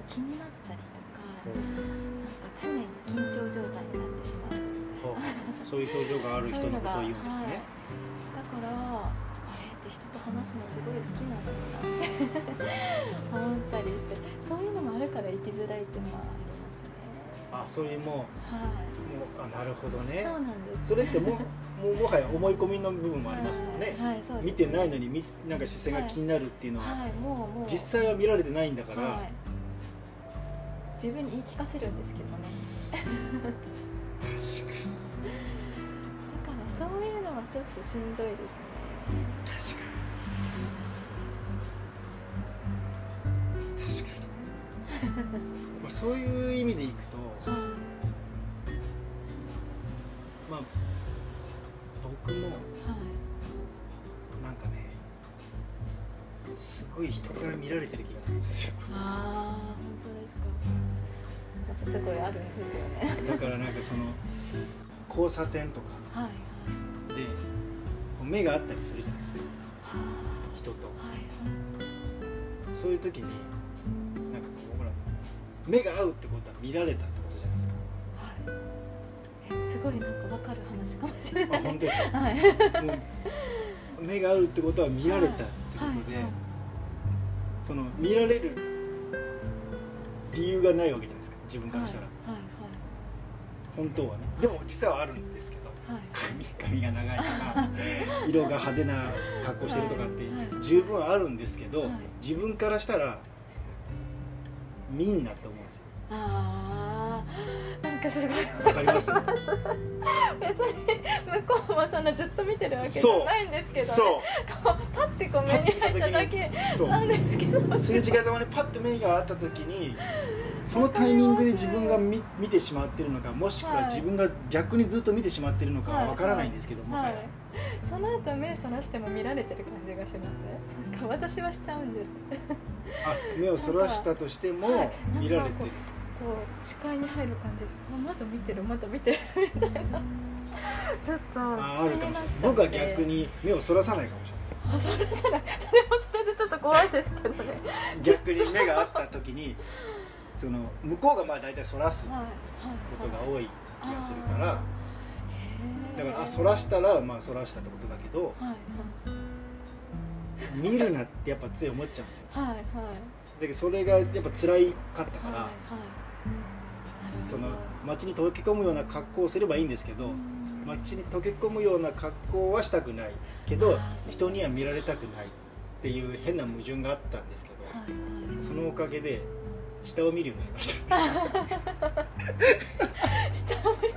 かってても気になったりとか、なんか常に緊張状態になってしまうみたいな。そういう症状がある人のことを言うんですね、だからあれって人と話すのすごい好きなのになって 思ったりしてそういうのもあるから生きづらいっていうのはありますね。あそういうもうはい。もうあなるほどね。そうなんです。それっても もうもはや思い込みの部分もありますもんね、はい、はい見てないのにみなんか視線が気になるっていうのは、はいもうもう。実際は見られてないんだから、はい、自分に言い聞かせるんですけどね。確かに。だからそういうのはちょっとしんどいですね。確かに。確かに。まあそういう意味でいくとはいまあ僕もはい。なんかねすごい人から見られてる気がするんですよ。ああすごいあるんですよね。だからなんかその交差点とかで目があったりするじゃないですか。は人とそういう時になんかこうほら目が合うってことは見られたってことじゃないですか。はい。すごいなんかわかる話かもしれない。あ本当ですか？はい。目が合うってことは見られたってことで、その見られる理由がないわけじゃないですか自分からしたら、はい本当はね。でも実際はあるんですけど。はい。はい髪髪が長いとか 色が派手な格好してるとかってはいはい十分あるんですけど、はい。自分からしたら見んなって思うんですよ。あーなんかすごい。わかります？別に向こうもそんなずっと見てるわけじゃないんですけど、ね、そこうパッてこう目に入っただけなんですけど。すれ違いざまにパッと目が合った時にそのタイミングで自分が見見てしまってるのかもしくははい。自分が逆にずっと見てしまってるのかはわからないんですけども、はい、その後目そらしても見られてる感じがします。なんか私はしちゃうんです。あ目をそらしたとしてもはい。見られてる。こう視界に入る感じ。であまだ見てるまだ見てるみたいな。ちょっとああるかもしれない。僕は逆に目をそらさないかもしれないあそれそれそれもそれでちょっと怖いですけどね。逆に目が合った時にその向こうがまあ大体そらすことが多い気がするからだからあそらしたらまあそらしたってことだけどはい見るなってやっぱつい思っちゃうんですよ。はいはい。はいだけどそれがやっぱ辛いかったから、はいその街に溶け込むような格好をすればいいんですけど、うん。街に溶け込むような格好はしたくないけど人には見られたくないっていう変な矛盾があったんですけど、そのおかげで下を見るようになりました。下を見る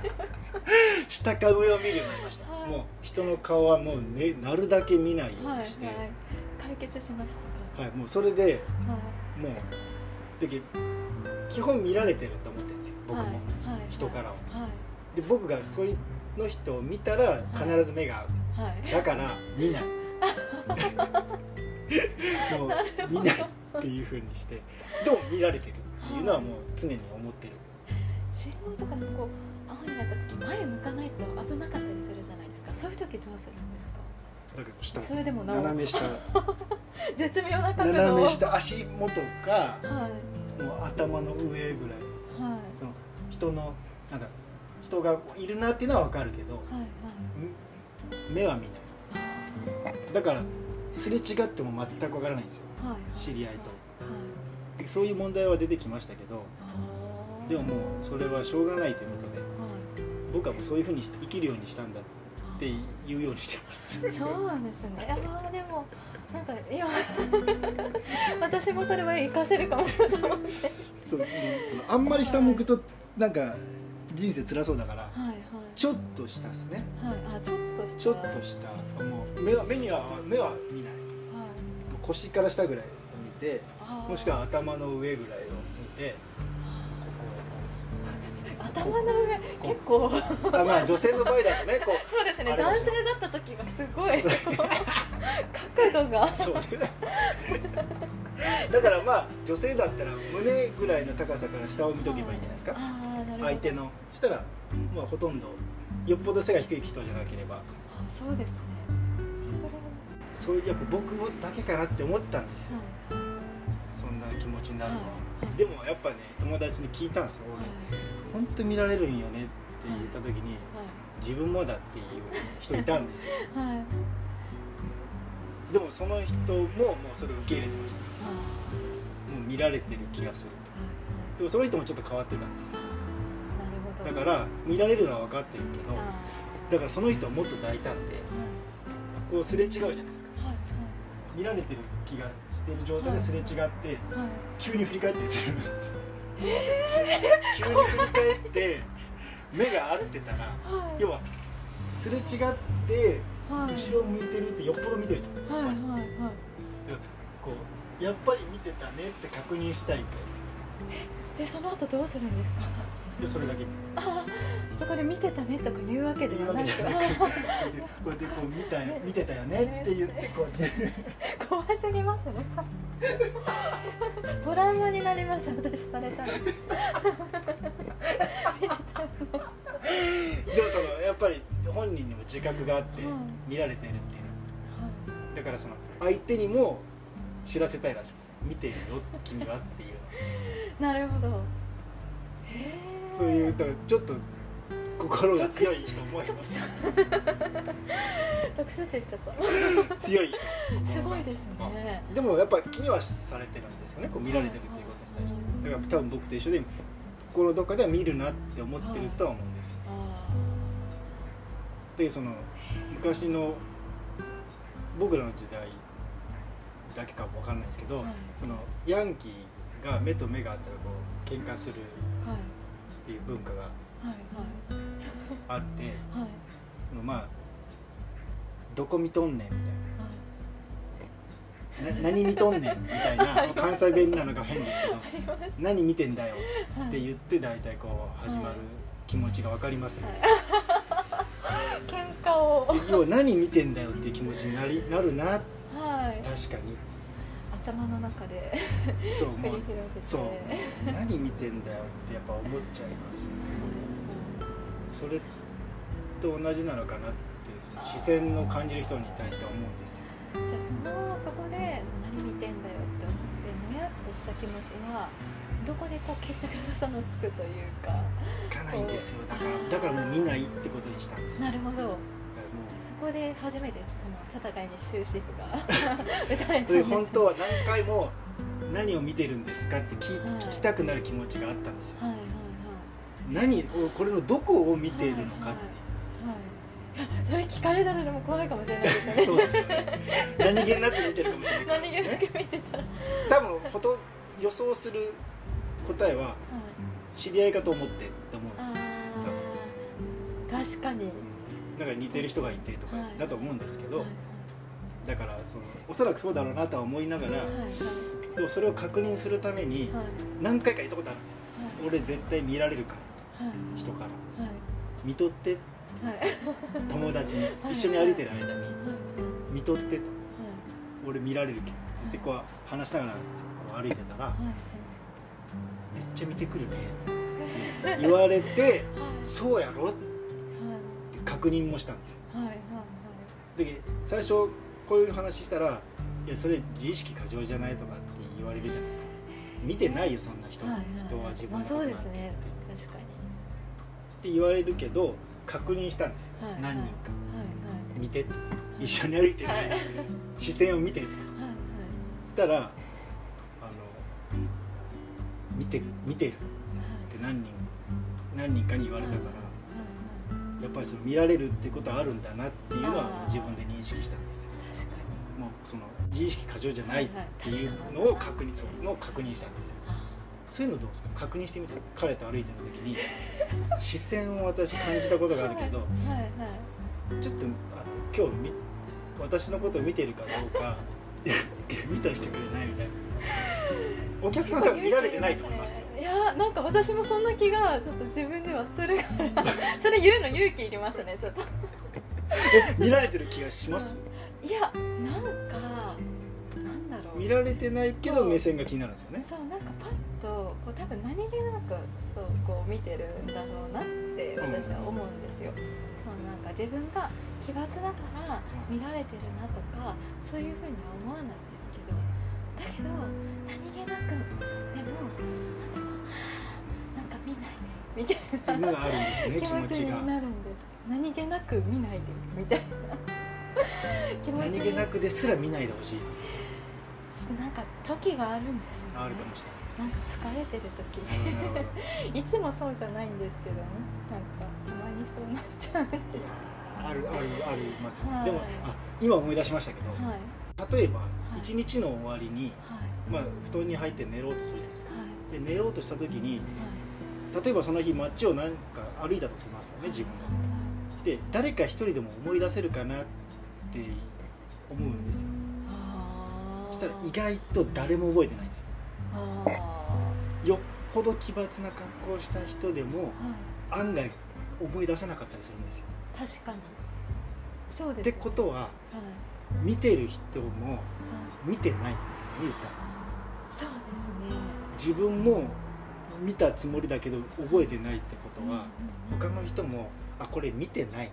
下か上を見るようになりました、はい。もう人の顔はもう、ね、なるだけ見ないようはいはいにして、はい解決しましたか？もうそれではい。もうで基本見られてると思ってるんですよ僕も、はいはい人からは。はい。で僕がそういうの人を見たら必ず目が合う、はい。だから見ない。もう見ないっていうふうにしてでも見られてるっていうのはもう常に思ってる。信号とかでもこう青になった時前向かないと危なかったりするじゃないですか。そういう時どうするんですか？それでもなお斜め下。絶妙な角度を。斜め下。足元かはい。もう頭の上ぐらい。はい。その人のなんか人がいるなっていうのは分かるけどはいはい。ん目は見ない。だからすれ違っても全く分からないんですよ知り合いと。そういう問題は出てきましたけどでももうそれはしょうがないということではい。僕はもうそういうふうに生きるようにしたんだって言うようにしてます。そうなんですね。ああでもなんかいや 私もそれは活かせるかもと思って。そうそのあんまり下向くとなんか人生辛そうだからはいはい。ちょっと下ですね。はい。あちょっとした。ちょっと下もう目は目には目は見ない腰から下ぐらいを見てもしくは頭の上ぐらいを見て頭の上結構。あまあ女性の場合だとねこう そうですね男性だった時がすごい角度が。だからまあ女性だったら胸ぐらいの高さから下を見とけばいいんじゃないですか。相手の。そしたらまあほとんどよっぽど背が低い人じゃなければ。あそうですねそういうやっぱ僕もだけかなって思ったんですよ。はい。そんな気持ちになるのは、はい。でもやっぱね友達に聞いたんですよ俺、本当見られるんよねって言った時に自分もだっていう人いたんですよ。でもその人ももうそれを受け入れてました。あもう見られてる気がすると。でもその人もちょっと変わってたんですよ。だから見られるのは分かってるけどあだからその人はもっと大胆でーこうすれ違うじゃないですか。はい見られてる気がしてる状態ですれ違ってはい。はい急に振り返ったりするんです。よ急に振り返って目が合ってたらはい。要はすれ違ってはい。後ろを向いてるってよっぽど見てるじゃないですか、はいはいはい。こうやっぱり見てたねって確認したいみたいですでその後どうするんですか？でそれだけ見てますそこで見てたねとか言うわけではなく。こうやってこう見た見てたよねって言ってこうやって怖すぎますね。トラウマになります私されたらでもそのやっぱり本人にも自覚があってうん。見られてるっていう。はだからその相手にも知らせたいらしいです。見てるよ君はっていう。いなるほど。へー？そういうだからちょっと心が強い人もいます。特殊って言っちゃった強い人す。ごいですね。でもやっぱ気にはされてるんですよねこう見られてるっていうことに対して。だから多分僕と一緒で心のどっかでは見るなって思ってるとは思うんです。でその昔の僕らの時代だけかわかんないですけど、はい。そのヤンキーが目と目があったらこう喧嘩するーはいっていう文化がはいあってはい。はいそのまあどこ見とんねんみたいな。な何見とんねんみたいな 関西弁なのが変ですけど何見てんだよって言って大体こう始まる気持ちが分かりますね、喧嘩を。要は何見てんだよっていう気持ちになりなるな。はい。確かに頭の中でそう 繰り広げてそう。何見てんだよってやっぱ思っちゃいます。それと同じなのかなってその視線を感じる人に対しては思うんですよ。じゃあそのそこで何見てんだよって思ってもやっとした気持ちはどこでこう決着がそのつくというか。つかないんですよ。だからだからもう見ないってことにしたんです。なるほどこで初めてその戦いに終止符が 打たれたんうでです本当は何回も何を見てるんですかって聞,、はい。聞きたくなる気持ちがあったんですよ。はいはい何をこれのどこを見ているのかって。はいはい。それ聞かれたらでも怖いかもしれないですよね。そうですよね。何気なく見てるかもしれない。から何気なく見てたら、はい、多分ほと予想する答えは知り合いかと思ってって思う。あー。確かに、だから似てる人がいてとかはい。だと思うんですけど、はい。だからそのおそらくそうだろうなとは思いながら、でもそれを確認するためにはい。何回か言ったことあるんですよ。俺絶対見られるからはい。人から。はい。見とって。はい。友達に。はい。一緒に歩いてる間に。はい。見とってと。は俺見られるけん。ってこう話しながらこう歩いてたらめっちゃ見てくるねって 言われてはい。そうやろってはい確認もしたんですよ。はいはいで最初こういう話したら「いやそれ自意識過剰じゃない?」とかって言われるじゃないですか。見てないよそんな人,、はいはい。人は自分まあのことなんて。そうですね。って確かに。って言われるけど確認したんですよ、はい何人か。はい見てって。一緒に歩いてる。間にはい。視線を見てって。はいはい。したらあの見て見てる。はい。って何人何人かに言われたから、はいやっぱりその見られるってことはあるんだなっていうのは自分で認識したんですよ。確かに。もうその自意識過剰じゃないっていうのを確認そうのを確認したんですよ。そういうのどうですか？確認してみて。彼と歩いてる時に視線を私感じたことがあるけどはいはい。ちょっとあの今日み私のことを見てるかどうか 見といてくれないみたいなお客さん多分見られてないと思いますよ。いやなんか私もそんな気がちょっと自分ではするから。それ言うの勇気いりますねちょっと。え見られてる気がします？いやなんかなんだろう。見られてないけど目線が気になるんですよね。そうなんかパッとこう多分何気なくそうこう見てるんだろうなって私は思うんですよ、そのなんか自分が奇抜だから見られてるなとかそういうふうには思わないだけど何気なくでもなんか見ないでみたいな。あるんですね気持ちになるんです何気なく見ないでみたいな。気持ち何気なくですら見ないでほしい。なんか時があるんですよ、ね、あるかもしれないですなんか疲れてる時いつもそうじゃないんですけど。ねなんかたまにそうなっちゃうあるあるありますよ、はい。でもあ今思い出しましたけど、はい。例えばい一日の終わりに、はい。まあ、布団に入って寝ろうとするじゃないですか。はい。で寝ようとした時にはい。例えばその日街をなんか歩いたとしますよね自分が。で誰か一人でも思い出せるかなって思うんですよ。そしたら意外と誰も覚えてないんですよ。あよっぽど奇抜な格好をした人でもーはい。案外思い出せなかったりするんですよ。確かに。そうですってことははい見てる人もはい。見てないんですよねそうですね。自分も見たつもりだけど覚えてないってことは他の人もあこれ見てないなと。はい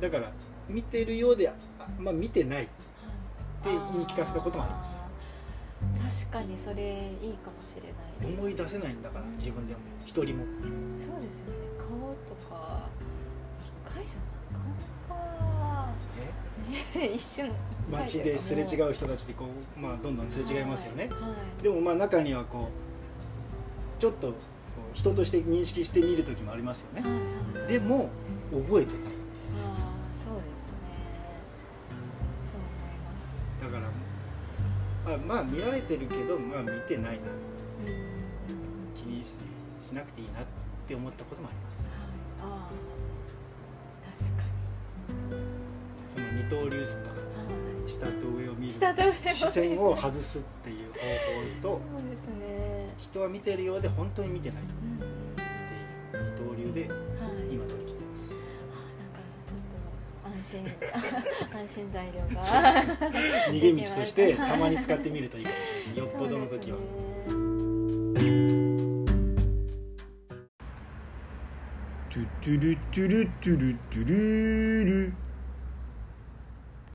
だから見てるようであまあ見てないはいって言い聞かせたこともあります。す確かにそれいいかもしれないです。思い出せないんだから自分でも。一人も。そうですよね。顔とか一回じゃなかなかね一瞬街ですれ違うう人たちでこう、まあ、どんどんすれ違いますよね、はい。でもまあ中にはこうちょっとこう人として認識してみる時もありますよね。はいはい。はいでも覚えてないんです。ああそうですね。そう思います。だからあまあ見られてるけどまあ見てないなうん。気にししなくていいなって思ったこともあります。ああ二刀流下と上を見る。下と上を視線を外すっていう方法とそうですね。人は見てるようで本当に見てない。っていう二刀流ではい。今乗り切ってます。あなんかちょっと安心。安心材料が逃げ道としてたまに使ってみるといいかもしれない。よっぽどの時は、トゥトゥルトゥルトゥルトゥルル